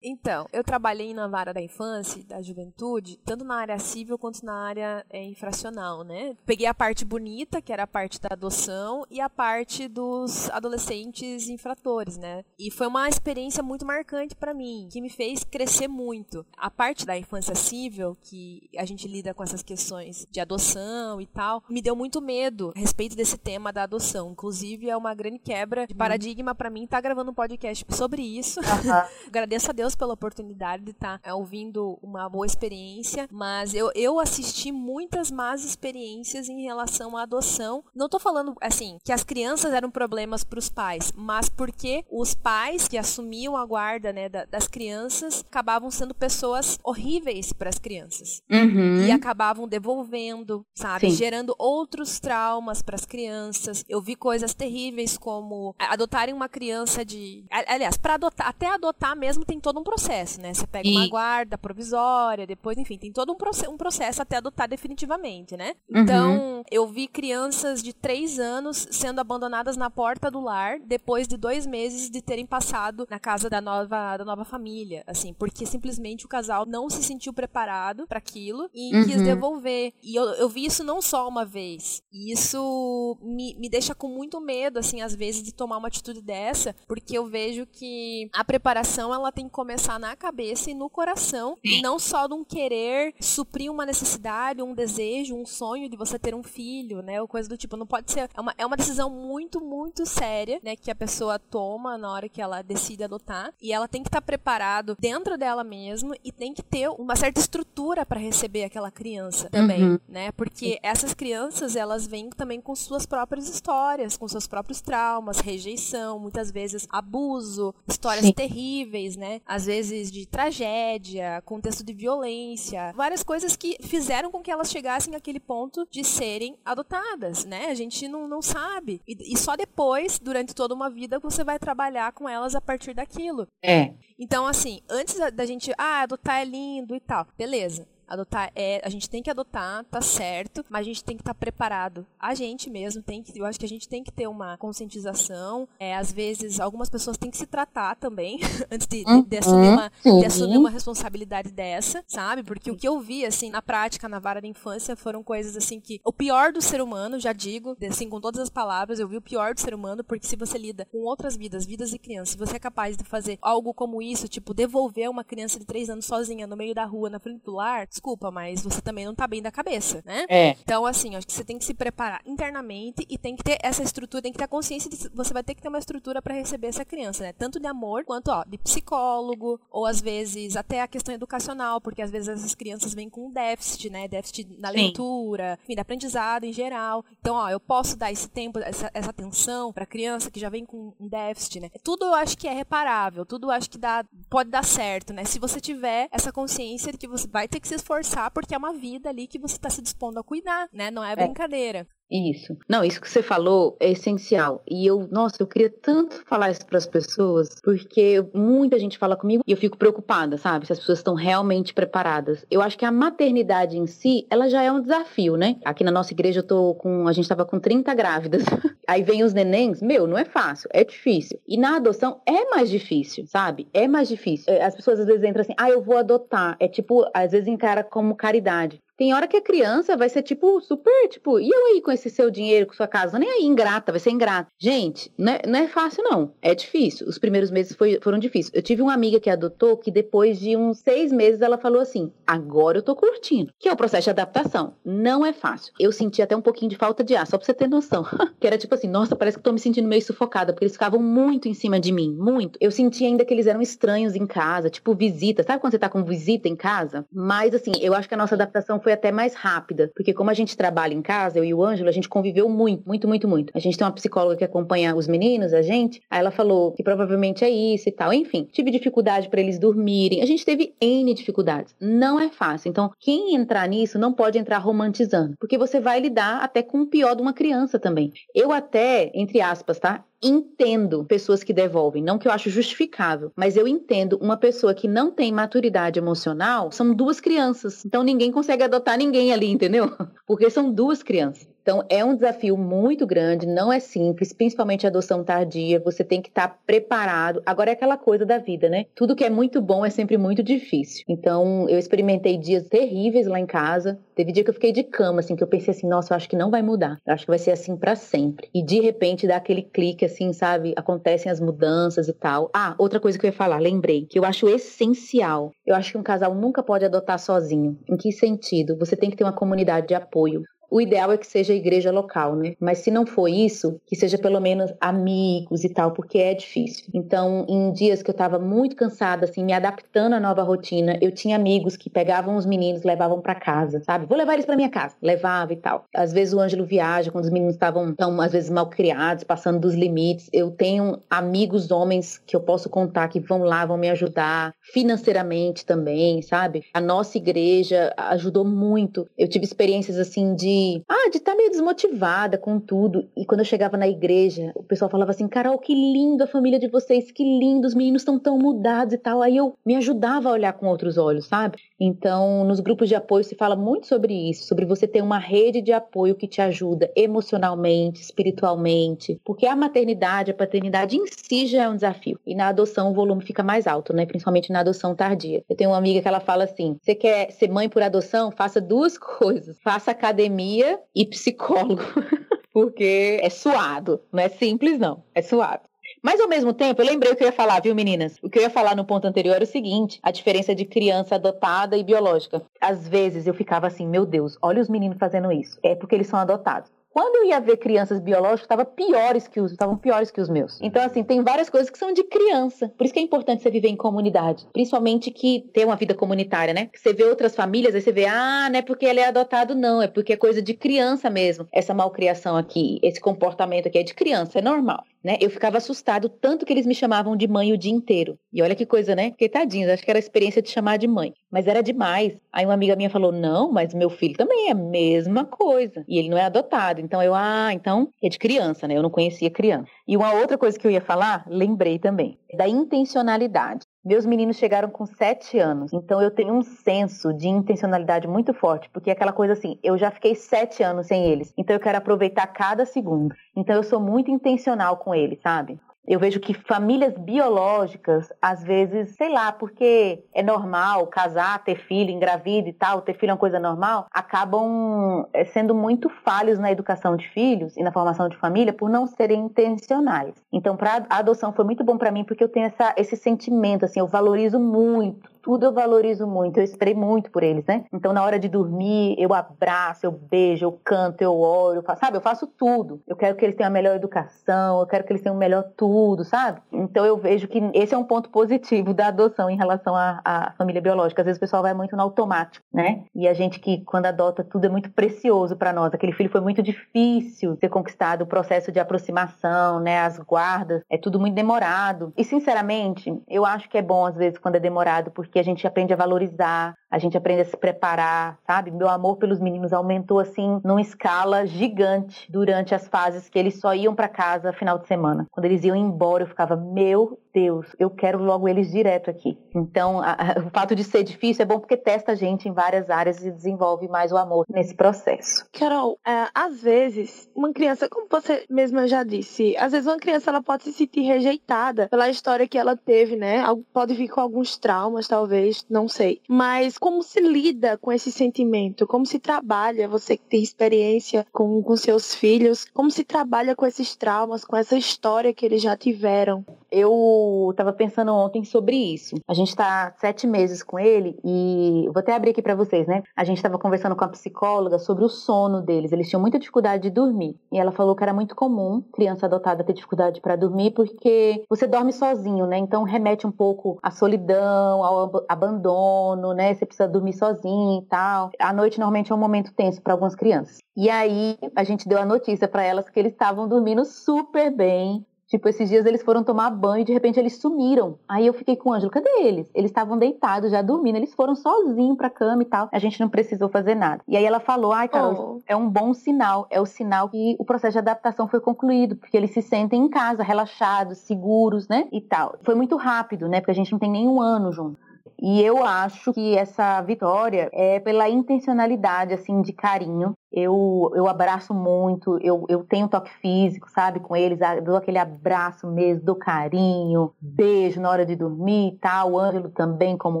Então, eu trabalhei na vara da infância e da juventude, tanto na área civil quanto na área é, infracional, né? Peguei a parte bonita, que era a parte da adoção, e a parte dos adolescentes infratores, né? E foi uma experiência muito marcante para mim, que me fez crescer muito. A parte da infância civil, que a gente lida com essas questões de adoção e tal, me deu muito medo a respeito desse tema da adoção. Inclusive, é uma grande quebra de paradigma para mim estar tá gravando um podcast sobre isso. Agradeço a Deus Pela oportunidade de estar tá, é, ouvindo uma boa experiência, mas eu, eu assisti muitas más experiências em relação à adoção. Não tô falando, assim, que as crianças eram problemas para os pais, mas porque os pais que assumiam a guarda, né, da, das crianças acabavam sendo pessoas horríveis para as crianças. Uhum. E acabavam devolvendo, sabe? Sim. Gerando outros traumas para as crianças. Eu vi coisas terríveis como adotarem uma criança de. Aliás, para adotar, até adotar mesmo tem todo um processo, né? Você pega e... uma guarda provisória, depois, enfim, tem todo um, proce um processo até adotar definitivamente, né? Uhum. Então, eu vi crianças de três anos sendo abandonadas na porta do lar depois de dois meses de terem passado na casa da nova, da nova família, assim, porque simplesmente o casal não se sentiu preparado para aquilo e uhum. quis devolver. E eu, eu vi isso não só uma vez. E isso me, me deixa com muito medo, assim, às vezes, de tomar uma atitude dessa, porque eu vejo que a preparação ela tem que começar na cabeça e no coração, e não só de um querer suprir uma necessidade, um desejo, um sonho de você ter um filho, né, ou coisa do tipo. Não pode ser. É uma, é uma decisão muito, muito séria, né, que a pessoa toma na hora que ela decide adotar, e ela tem que estar tá preparado dentro dela mesma e tem que ter uma certa estrutura para receber aquela criança também, uhum. né, porque essas crianças elas vêm também com suas próprias histórias, com seus próprios traumas, rejeição, muitas vezes abuso, histórias Sim. terríveis, né? Às vezes de tragédia, contexto de violência, várias coisas que fizeram com que elas chegassem àquele ponto de serem adotadas, né? A gente não, não sabe. E, e só depois, durante toda uma vida, você vai trabalhar com elas a partir daquilo. É. Então, assim, antes da gente, ah, adotar é lindo e tal, beleza. Adotar é, a gente tem que adotar, tá certo, mas a gente tem que estar tá preparado. A gente mesmo tem que, eu acho que a gente tem que ter uma conscientização. É, às vezes, algumas pessoas têm que se tratar também antes de, de, de, assumir uma, de, assumir uma, responsabilidade dessa, sabe? Porque o que eu vi, assim, na prática, na vara da infância, foram coisas assim que o pior do ser humano, já digo, assim, com todas as palavras, eu vi o pior do ser humano, porque se você lida com outras vidas, vidas de crianças, se você é capaz de fazer algo como isso, tipo, devolver uma criança de três anos sozinha no meio da rua, na frente do lar, desculpa, mas você também não tá bem da cabeça, né? É. Então, assim, acho que você tem que se preparar internamente e tem que ter essa estrutura, tem que ter a consciência de você vai ter que ter uma estrutura para receber essa criança, né? Tanto de amor quanto, ó, de psicólogo, ou às vezes até a questão educacional, porque às vezes essas crianças vêm com déficit, né? Déficit na leitura, enfim, de aprendizado em geral. Então, ó, eu posso dar esse tempo, essa, essa atenção pra criança que já vem com um déficit, né? Tudo eu acho que é reparável, tudo eu acho que dá, pode dar certo, né? Se você tiver essa consciência de que você vai ter que se esforçar porque é uma vida ali que você está se dispondo a cuidar, né? Não é, é. brincadeira. Isso. Não, isso que você falou é essencial. E eu, nossa, eu queria tanto falar isso para as pessoas, porque muita gente fala comigo e eu fico preocupada, sabe? Se as pessoas estão realmente preparadas. Eu acho que a maternidade em si, ela já é um desafio, né? Aqui na nossa igreja eu tô com, a gente tava com 30 grávidas. Aí vem os nenéns, meu, não é fácil, é difícil. E na adoção é mais difícil, sabe? É mais difícil. É, as pessoas às vezes entram assim, ah, eu vou adotar. É tipo, às vezes encara como caridade. Tem hora que a criança vai ser tipo super, tipo, e eu aí com esse seu dinheiro, com sua casa? Nem aí, ingrata, vai ser ingrata. Gente, não é, não é fácil, não. É difícil. Os primeiros meses foi, foram difíceis. Eu tive uma amiga que adotou que depois de uns seis meses ela falou assim: agora eu tô curtindo. Que é o processo de adaptação. Não é fácil. Eu senti até um pouquinho de falta de ar, só pra você ter noção. que era tipo assim, nossa, parece que tô me sentindo meio sufocada, porque eles ficavam muito em cima de mim, muito. Eu senti ainda que eles eram estranhos em casa, tipo visita. Sabe quando você tá com visita em casa? Mas assim, eu acho que a nossa adaptação foi até mais rápida, porque como a gente trabalha em casa, eu e o Ângelo, a gente conviveu muito, muito, muito, muito. A gente tem uma psicóloga que acompanha os meninos, a gente, aí ela falou que provavelmente é isso e tal. Enfim, tive dificuldade para eles dormirem. A gente teve N dificuldades. Não é fácil. Então, quem entrar nisso não pode entrar romantizando, porque você vai lidar até com o pior de uma criança também. Eu até, entre aspas, tá? Entendo pessoas que devolvem, não que eu acho justificável, mas eu entendo uma pessoa que não tem maturidade emocional, são duas crianças. Então ninguém consegue adotar ninguém ali, entendeu? Porque são duas crianças. Então, é um desafio muito grande, não é simples, principalmente a adoção tardia. Você tem que estar tá preparado. Agora é aquela coisa da vida, né? Tudo que é muito bom é sempre muito difícil. Então, eu experimentei dias terríveis lá em casa. Teve dia que eu fiquei de cama, assim, que eu pensei assim, nossa, eu acho que não vai mudar. Eu acho que vai ser assim para sempre. E de repente dá aquele clique, assim, sabe? Acontecem as mudanças e tal. Ah, outra coisa que eu ia falar, lembrei, que eu acho essencial. Eu acho que um casal nunca pode adotar sozinho. Em que sentido? Você tem que ter uma comunidade de apoio. O ideal é que seja a igreja local, né? Mas se não for isso, que seja pelo menos amigos e tal, porque é difícil. Então, em dias que eu tava muito cansada, assim, me adaptando à nova rotina, eu tinha amigos que pegavam os meninos, levavam para casa, sabe? Vou levar eles para minha casa, levava e tal. Às vezes o Ângelo viaja quando os meninos estavam tão às vezes mal criados, passando dos limites. Eu tenho amigos homens que eu posso contar que vão lá, vão me ajudar financeiramente também, sabe? A nossa igreja ajudou muito. Eu tive experiências assim de de, ah, de estar tá meio desmotivada com tudo. E quando eu chegava na igreja, o pessoal falava assim: Carol, que lindo a família de vocês, que lindo, os meninos estão tão mudados e tal. Aí eu me ajudava a olhar com outros olhos, sabe? Então, nos grupos de apoio se fala muito sobre isso, sobre você ter uma rede de apoio que te ajuda emocionalmente, espiritualmente, porque a maternidade, a paternidade em si já é um desafio. E na adoção o volume fica mais alto, né? Principalmente na adoção tardia. Eu tenho uma amiga que ela fala assim: você quer ser mãe por adoção? Faça duas coisas: faça academia e psicólogo. porque é suado, não é simples não, é suado. Mas ao mesmo tempo, eu lembrei o que eu ia falar, viu, meninas? O que eu ia falar no ponto anterior era o seguinte: a diferença de criança adotada e biológica. Às vezes eu ficava assim, meu Deus, olha os meninos fazendo isso. É porque eles são adotados. Quando eu ia ver crianças biológicas, estavam piores que os, estavam piores que os meus. Então, assim, tem várias coisas que são de criança. Por isso que é importante você viver em comunidade. Principalmente que ter uma vida comunitária, né? Você vê outras famílias, aí você vê, ah, não é porque ele é adotado, não. É porque é coisa de criança mesmo. Essa malcriação aqui, esse comportamento aqui é de criança, é normal né? Eu ficava assustado tanto que eles me chamavam de mãe o dia inteiro. E olha que coisa, né? Porque tadinhos, acho que era a experiência de chamar de mãe. Mas era demais. Aí uma amiga minha falou: "Não, mas meu filho também é a mesma coisa. E ele não é adotado". Então eu: "Ah, então é de criança, né? Eu não conhecia criança". E uma outra coisa que eu ia falar, lembrei também, da intencionalidade. Meus meninos chegaram com sete anos, então eu tenho um senso de intencionalidade muito forte, porque é aquela coisa assim, eu já fiquei sete anos sem eles, então eu quero aproveitar cada segundo. Então eu sou muito intencional com eles, sabe? Eu vejo que famílias biológicas, às vezes, sei lá, porque é normal casar, ter filho, engravida e tal, ter filho é uma coisa normal, acabam eh, sendo muito falhos na educação de filhos e na formação de família por não serem intencionais. Então, para a adoção foi muito bom para mim porque eu tenho essa, esse sentimento, assim, eu valorizo muito tudo eu valorizo muito, eu esperei muito por eles, né? Então, na hora de dormir, eu abraço, eu beijo, eu canto, eu oro, eu faço, sabe? Eu faço tudo. Eu quero que eles tenham a melhor educação, eu quero que eles tenham o melhor tudo, sabe? Então, eu vejo que esse é um ponto positivo da adoção em relação à, à família biológica. Às vezes o pessoal vai muito no automático, né? E a gente que, quando adota, tudo é muito precioso para nós. Aquele filho foi muito difícil ser conquistado, o processo de aproximação, né? As guardas, é tudo muito demorado. E, sinceramente, eu acho que é bom, às vezes, quando é demorado, porque porque a gente aprende a valorizar, a gente aprende a se preparar, sabe? Meu amor pelos meninos aumentou assim numa escala gigante durante as fases que eles só iam para casa final de semana. Quando eles iam embora, eu ficava, meu Deus, eu quero logo eles direto aqui. Então, a, o fato de ser difícil é bom porque testa a gente em várias áreas e desenvolve mais o amor nesse processo. Carol, é, às vezes, uma criança, como você mesma já disse, às vezes uma criança ela pode se sentir rejeitada pela história que ela teve, né? Pode vir com alguns traumas, talvez, não sei. Mas como se lida com esse sentimento? Como se trabalha, você que tem experiência com, com seus filhos, como se trabalha com esses traumas, com essa história que eles já tiveram? Eu estava pensando ontem sobre isso. A gente está sete meses com ele e vou até abrir aqui para vocês, né? A gente estava conversando com a psicóloga sobre o sono deles. Eles tinham muita dificuldade de dormir e ela falou que era muito comum criança adotada ter dificuldade para dormir porque você dorme sozinho, né? Então remete um pouco à solidão, ao abandono, né? Você precisa dormir sozinho e tal. A noite normalmente é um momento tenso para algumas crianças. E aí a gente deu a notícia para elas que eles estavam dormindo super bem, Tipo, esses dias eles foram tomar banho e de repente eles sumiram. Aí eu fiquei com o Ângelo, cadê eles? Eles estavam deitados, já dormindo, eles foram sozinhos pra cama e tal. A gente não precisou fazer nada. E aí ela falou: ai, Carol, oh. é um bom sinal. É o sinal que o processo de adaptação foi concluído, porque eles se sentem em casa, relaxados, seguros, né? E tal. Foi muito rápido, né? Porque a gente não tem nenhum ano junto. E eu acho que essa vitória é pela intencionalidade, assim, de carinho eu, eu abraço muito, eu, eu tenho toque físico, sabe, com eles, dou aquele abraço mesmo, dou carinho, beijo na hora de dormir e tal. O Ângelo também, como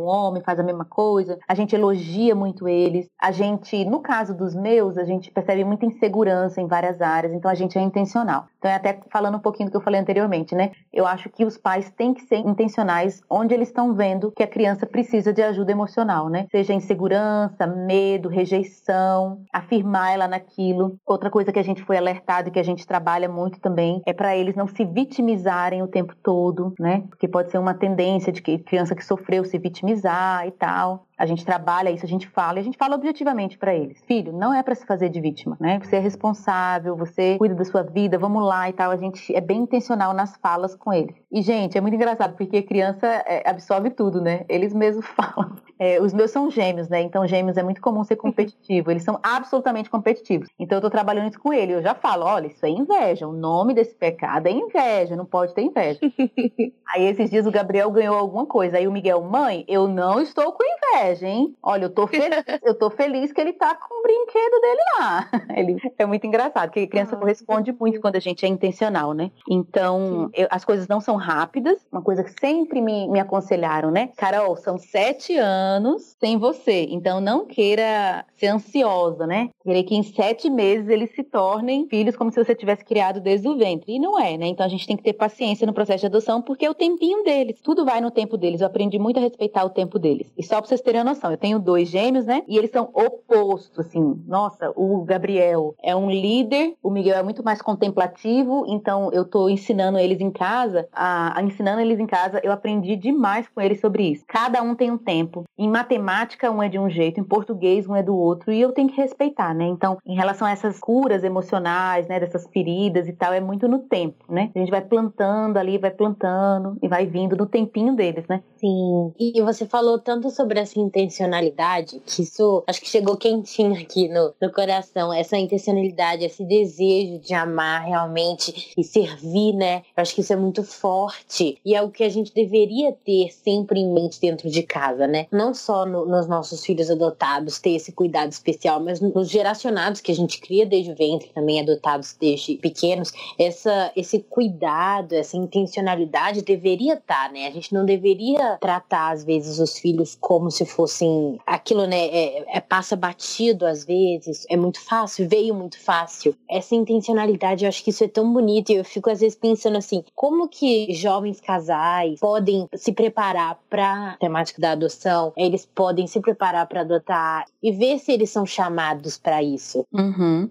homem, faz a mesma coisa. A gente elogia muito eles. A gente, no caso dos meus, a gente percebe muita insegurança em várias áreas, então a gente é intencional. Então, é até falando um pouquinho do que eu falei anteriormente, né? Eu acho que os pais têm que ser intencionais onde eles estão vendo que a criança precisa de ajuda emocional, né? Seja insegurança, medo, rejeição, afirmar ela naquilo. Outra coisa que a gente foi alertado e que a gente trabalha muito também é para eles não se vitimizarem o tempo todo, né? Porque pode ser uma tendência de que criança que sofreu se vitimizar e tal. A gente trabalha isso, a gente fala, e a gente fala objetivamente para eles. Filho, não é para se fazer de vítima, né? Você é responsável, você cuida da sua vida, vamos lá e tal. A gente é bem intencional nas falas com eles. E, gente, é muito engraçado, porque criança é, absorve tudo, né? Eles mesmos falam. É, os meus são gêmeos, né? Então, gêmeos é muito comum ser competitivo. Eles são absolutamente competitivos. Então, eu tô trabalhando isso com ele. Eu já falo: olha, isso é inveja. O nome desse pecado é inveja. Não pode ter inveja. Aí, esses dias, o Gabriel ganhou alguma coisa. Aí, o Miguel, mãe, eu não estou com inveja, hein? Olha, eu tô feliz, eu tô feliz que ele tá com o brinquedo dele lá. Ele é muito engraçado, porque a criança ah, corresponde muito quando a gente é intencional, né? Então, eu, as coisas não são rápidas. Uma coisa que sempre me, me aconselharam, né? Carol, são sete anos sem você. Então, não queira ser ansiosa, né? Que em sete meses eles se tornem filhos como se você tivesse criado desde o ventre. E não é, né? Então, a gente tem que ter paciência no processo de adoção, porque é o tempinho deles. Tudo vai no tempo deles. Eu aprendi muito a respeitar o tempo deles. E só pra vocês terem a noção, eu tenho dois gêmeos, né? E eles são opostos, assim. Nossa, o Gabriel é um líder, o Miguel é muito mais contemplativo, então eu tô ensinando eles em casa, a, a ensinando eles em casa, eu aprendi demais com eles sobre isso. Cada um tem um tempo. Em matemática, um é de um jeito, em português, um é do outro, e eu tenho que respeitar, né? Então, em relação a essas curas emocionais, né, dessas feridas e tal, é muito no tempo, né? A gente vai plantando ali, vai plantando e vai vindo no tempinho deles, né? Sim. E você falou tanto sobre essa intencionalidade, que isso acho que chegou quentinho aqui no, no coração, essa intencionalidade, esse desejo de amar realmente e servir, né? Eu acho que isso é muito forte e é o que a gente deveria ter sempre em mente dentro de casa, né? Não só no, nos nossos filhos adotados ter esse cuidado especial, mas nos geracionados que a gente cria desde o ventre, também adotados desde pequenos, essa, esse cuidado, essa intencionalidade deveria estar, tá, né? A gente não deveria tratar às vezes os filhos como se fossem aquilo, né? É, é passa batido às vezes, é muito fácil, veio muito fácil. Essa intencionalidade, eu acho que isso é tão bonito e eu fico às vezes pensando assim, como que jovens casais podem se preparar para temática da adoção? Eles podem se preparar para adotar e ver se eles são chamados para isso. Uhum.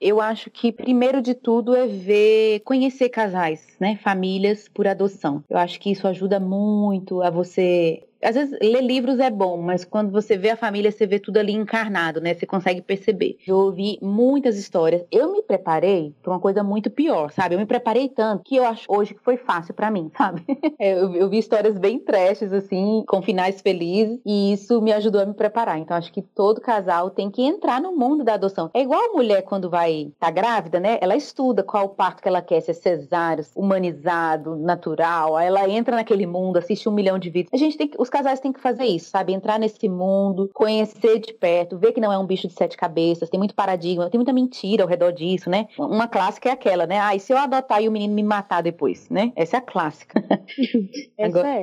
Eu acho que primeiro de tudo é ver, conhecer casais, né, famílias por adoção. Eu acho que isso ajuda muito a você às vezes ler livros é bom, mas quando você vê a família, você vê tudo ali encarnado, né? Você consegue perceber. Eu ouvi muitas histórias. Eu me preparei para uma coisa muito pior, sabe? Eu me preparei tanto que eu acho hoje que foi fácil para mim, sabe? É, eu, eu, vi histórias bem trashes, assim, com finais felizes, e isso me ajudou a me preparar. Então, acho que todo casal tem que entrar no mundo da adoção. É igual a mulher quando vai tá grávida, né? Ela estuda qual parto que ela quer, se é cesárea, humanizado, natural. Aí ela entra naquele mundo, assiste um milhão de vídeos. A gente tem que, os casais têm que fazer isso, sabe? Entrar nesse mundo, conhecer de perto, ver que não é um bicho de sete cabeças, tem muito paradigma, tem muita mentira ao redor disso, né? Uma clássica é aquela, né? Ah, e se eu adotar e o menino me matar depois, né? Essa é a clássica. Essa Agora... é.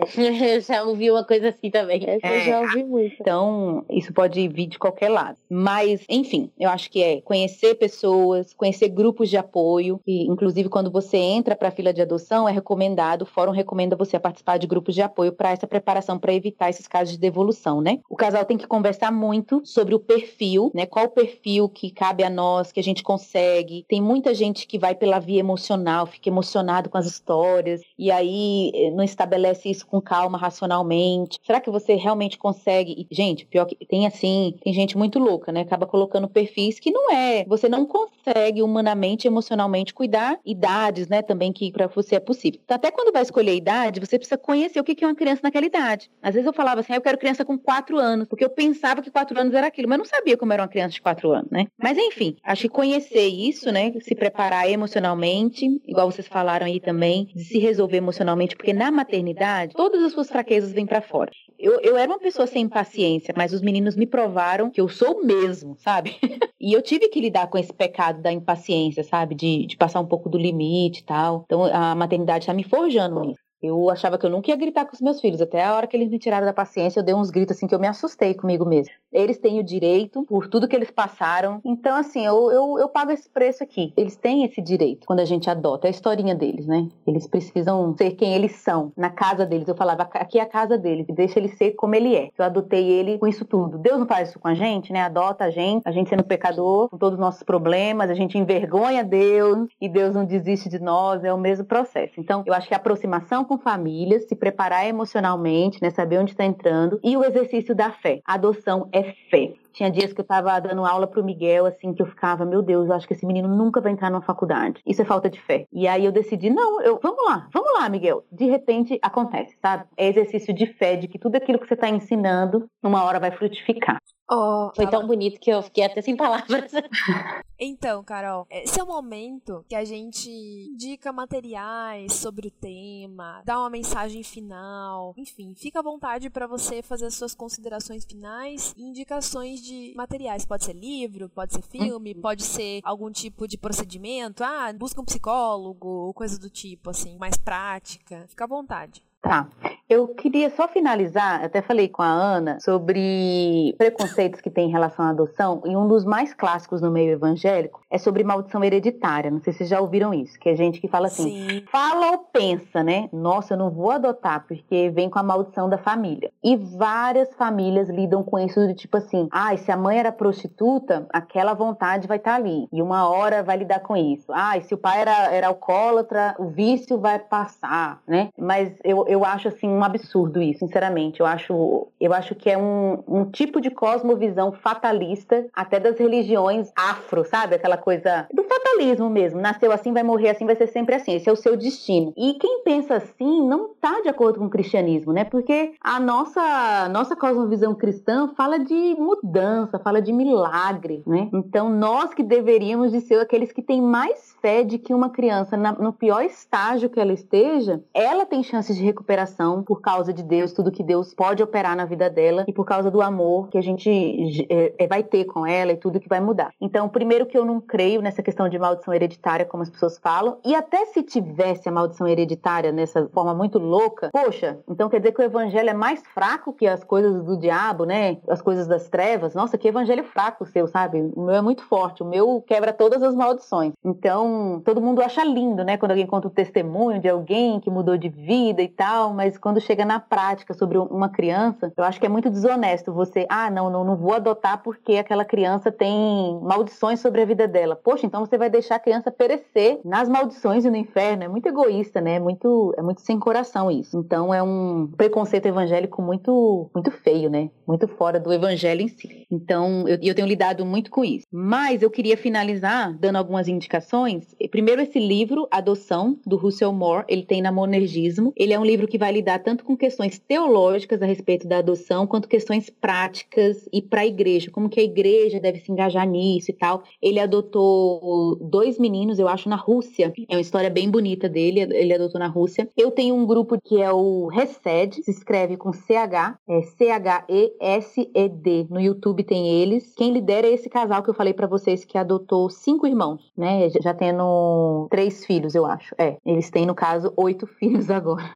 Eu já ouvi uma coisa assim também. Essa é. eu já ouvi muito. Então, isso pode vir de qualquer lado. Mas, enfim, eu acho que é conhecer pessoas, conhecer grupos de apoio, e inclusive quando você entra para a fila de adoção, é recomendado, o fórum recomenda você participar de grupos de apoio para essa preparação para evitar esses casos de devolução, né? O casal tem que conversar muito sobre o perfil, né? Qual o perfil que cabe a nós, que a gente consegue. Tem muita gente que vai pela via emocional, fica emocionado com as histórias e aí eh, não estabelece isso com calma, racionalmente. Será que você realmente consegue? E, gente, pior que tem assim, tem gente muito louca, né? Acaba colocando perfis que não é. Você não consegue humanamente, emocionalmente cuidar idades, né? Também que para você é possível. Então, até quando vai escolher a idade, você precisa conhecer o que é uma criança naquela idade. Às vezes eu falava assim, ah, eu quero criança com quatro anos, porque eu pensava que quatro anos era aquilo, mas eu não sabia como era uma criança de quatro anos, né? Mas enfim, acho que conhecer isso, né? Se preparar emocionalmente, igual vocês falaram aí também, de se resolver emocionalmente, porque na maternidade, todas as suas fraquezas vêm para fora. Eu, eu era uma pessoa sem paciência, mas os meninos me provaram que eu sou mesmo, sabe? e eu tive que lidar com esse pecado da impaciência, sabe? De, de passar um pouco do limite e tal. Então a maternidade está me forjando nisso. Eu achava que eu nunca ia gritar com os meus filhos. Até a hora que eles me tiraram da paciência, eu dei uns gritos assim que eu me assustei comigo mesmo. Eles têm o direito por tudo que eles passaram. Então, assim, eu, eu, eu pago esse preço aqui. Eles têm esse direito quando a gente adota. É a historinha deles, né? Eles precisam ser quem eles são, na casa deles. Eu falava, aqui é a casa deles. Deixa ele ser como ele é. Eu adotei ele com isso tudo. Deus não faz isso com a gente, né? Adota a gente, a gente sendo pecador, com todos os nossos problemas, a gente envergonha Deus e Deus não desiste de nós. É o mesmo processo. Então, eu acho que a aproximação com famílias, se preparar emocionalmente, né, saber onde está entrando, e o exercício da fé. Adoção é fé. Tinha dias que eu estava dando aula pro Miguel, assim, que eu ficava, meu Deus, eu acho que esse menino nunca vai entrar numa faculdade. Isso é falta de fé. E aí eu decidi, não, eu, vamos lá, vamos lá, Miguel. De repente acontece, sabe? É exercício de fé, de que tudo aquilo que você está ensinando, uma hora vai frutificar. Oh, Foi tão bonito que eu fiquei até sem palavras. Então, Carol, esse é o momento que a gente indica materiais sobre o tema, dá uma mensagem final, enfim, fica à vontade para você fazer as suas considerações finais e indicações de materiais. Pode ser livro, pode ser filme, uhum. pode ser algum tipo de procedimento. Ah, busca um psicólogo, coisa do tipo, assim, mais prática. Fica à vontade. Tá. Eu queria só finalizar, até falei com a Ana sobre preconceitos que tem em relação à adoção, e um dos mais clássicos no meio evangélico é sobre maldição hereditária. Não sei se vocês já ouviram isso, que é gente que fala assim, Sim. fala ou pensa, né? Nossa, eu não vou adotar porque vem com a maldição da família. E várias famílias lidam com isso do tipo assim, ah, se a mãe era prostituta, aquela vontade vai estar tá ali. E uma hora vai lidar com isso. Ah, se o pai era, era alcoólatra, o vício vai passar, né? Mas eu, eu acho assim um absurdo isso, sinceramente. Eu acho, eu acho que é um, um tipo de cosmovisão fatalista, até das religiões afro, sabe? Aquela coisa do fatalismo mesmo. Nasceu assim, vai morrer assim, vai ser sempre assim. Esse é o seu destino. E quem pensa assim não está de acordo com o cristianismo, né? Porque a nossa, nossa cosmovisão cristã fala de mudança, fala de milagre, né? Então nós que deveríamos de ser aqueles que têm mais fé de que uma criança, na, no pior estágio que ela esteja, ela tem chances de recuperação por causa de Deus, tudo que Deus pode operar na vida dela e por causa do amor que a gente é, vai ter com ela e tudo que vai mudar. Então, primeiro que eu não creio nessa questão de maldição hereditária, como as pessoas falam, e até se tivesse a maldição hereditária nessa forma muito louca, poxa, então quer dizer que o evangelho é mais fraco que as coisas do diabo, né? As coisas das trevas. Nossa, que evangelho fraco o seu, sabe? O meu é muito forte, o meu quebra todas as maldições. Então, todo mundo acha lindo, né? Quando alguém conta o testemunho de alguém que mudou de vida e tal, mas quando chega na prática sobre uma criança, eu acho que é muito desonesto você, ah, não, não, não vou adotar porque aquela criança tem maldições sobre a vida dela. Poxa, então você vai deixar a criança perecer nas maldições e no inferno. É muito egoísta, né? É muito, é muito sem coração isso. Então é um preconceito evangélico muito, muito feio, né? Muito fora do evangelho em si. Então eu, eu tenho lidado muito com isso. Mas eu queria finalizar dando algumas indicações Primeiro, esse livro, Adoção, do Russell Moore, ele tem na Monergismo. Ele é um livro que vai lidar tanto com questões teológicas a respeito da adoção, quanto questões práticas e para a igreja, como que a igreja deve se engajar nisso e tal. Ele adotou dois meninos, eu acho, na Rússia. É uma história bem bonita dele, ele adotou na Rússia. Eu tenho um grupo que é o Resed, se escreve com CH, é C-H-E-S-E-D. No YouTube tem eles. Quem lidera é esse casal que eu falei para vocês que adotou cinco irmãos, né? Já tendo três filhos, eu acho. É, eles têm, no caso, oito filhos agora.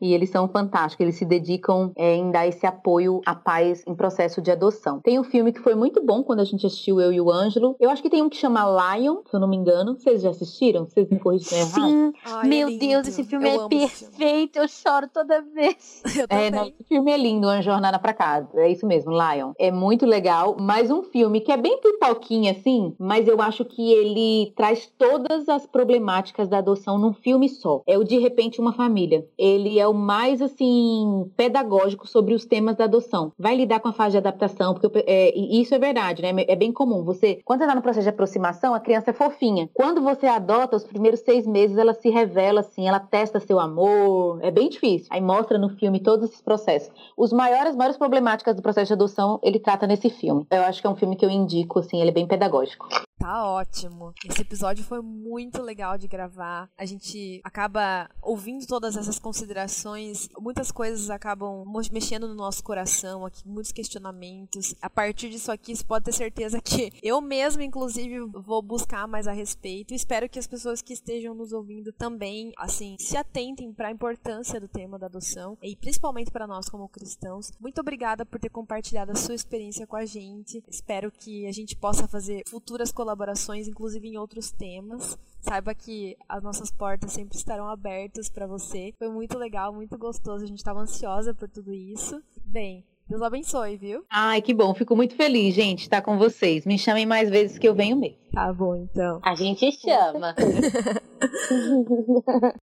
E eles são fantásticos, eles se dedicam é, em dar esse apoio a pais em processo de adoção. Tem um filme que foi muito bom quando a gente assistiu, eu e o Ângelo. Eu acho que tem um que chama Lion, se eu não me engano. Vocês já assistiram? Vocês me corrigem errado? Sim, Ai, meu é Deus, esse filme eu é perfeito, eu choro toda vez. Eu é, não, esse filme é lindo, Uma Jornada para Casa. É isso mesmo, Lion. É muito legal, mas um filme que é bem pipoquinha, assim, mas eu acho que ele traz todas as problemáticas da adoção num filme só. É o De Repente Uma Família. Ele é o mais, assim, pedagógico sobre os temas da adoção. Vai lidar com a fase de adaptação, porque é, isso é verdade, né? É bem comum. Você, quando você tá no processo de aproximação, a criança é fofinha. Quando você adota, os primeiros seis meses, ela se revela, assim, ela testa seu amor. É bem difícil. Aí mostra no filme todos esses processos. Os maiores, maiores problemáticas do processo de adoção, ele trata nesse filme. Eu acho que é um filme que eu indico, assim, ele é bem pedagógico. Tá ótimo. Esse episódio foi muito legal de gravar. A gente acaba ouvindo todas essas considerações. Muitas coisas acabam mexendo no nosso coração aqui, muitos questionamentos. A partir disso aqui, você pode ter certeza que eu mesma, inclusive, vou buscar mais a respeito. Espero que as pessoas que estejam nos ouvindo também, assim, se atentem para a importância do tema da adoção e principalmente para nós como cristãos. Muito obrigada por ter compartilhado a sua experiência com a gente. Espero que a gente possa fazer futuras colaborações colaborações, inclusive em outros temas. Saiba que as nossas portas sempre estarão abertas para você. Foi muito legal, muito gostoso. A gente estava ansiosa por tudo isso. Bem, Deus abençoe, viu? Ai, que bom. Fico muito feliz, gente, estar com vocês. Me chamem mais vezes que eu venho mesmo. Tá bom, então. A gente chama.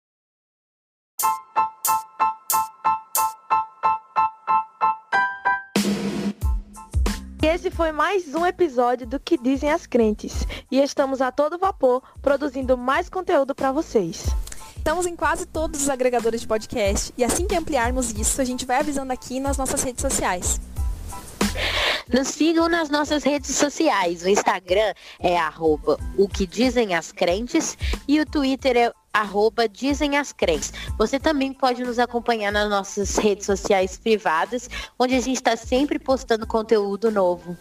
foi mais um episódio do que dizem as crentes e estamos a todo vapor produzindo mais conteúdo para vocês. Estamos em quase todos os agregadores de podcast e assim que ampliarmos isso, a gente vai avisando aqui nas nossas redes sociais. Nos sigam nas nossas redes sociais. O Instagram é arroba o que dizem as crentes e o Twitter é arroba dizem as crentes. Você também pode nos acompanhar nas nossas redes sociais privadas, onde a gente está sempre postando conteúdo novo.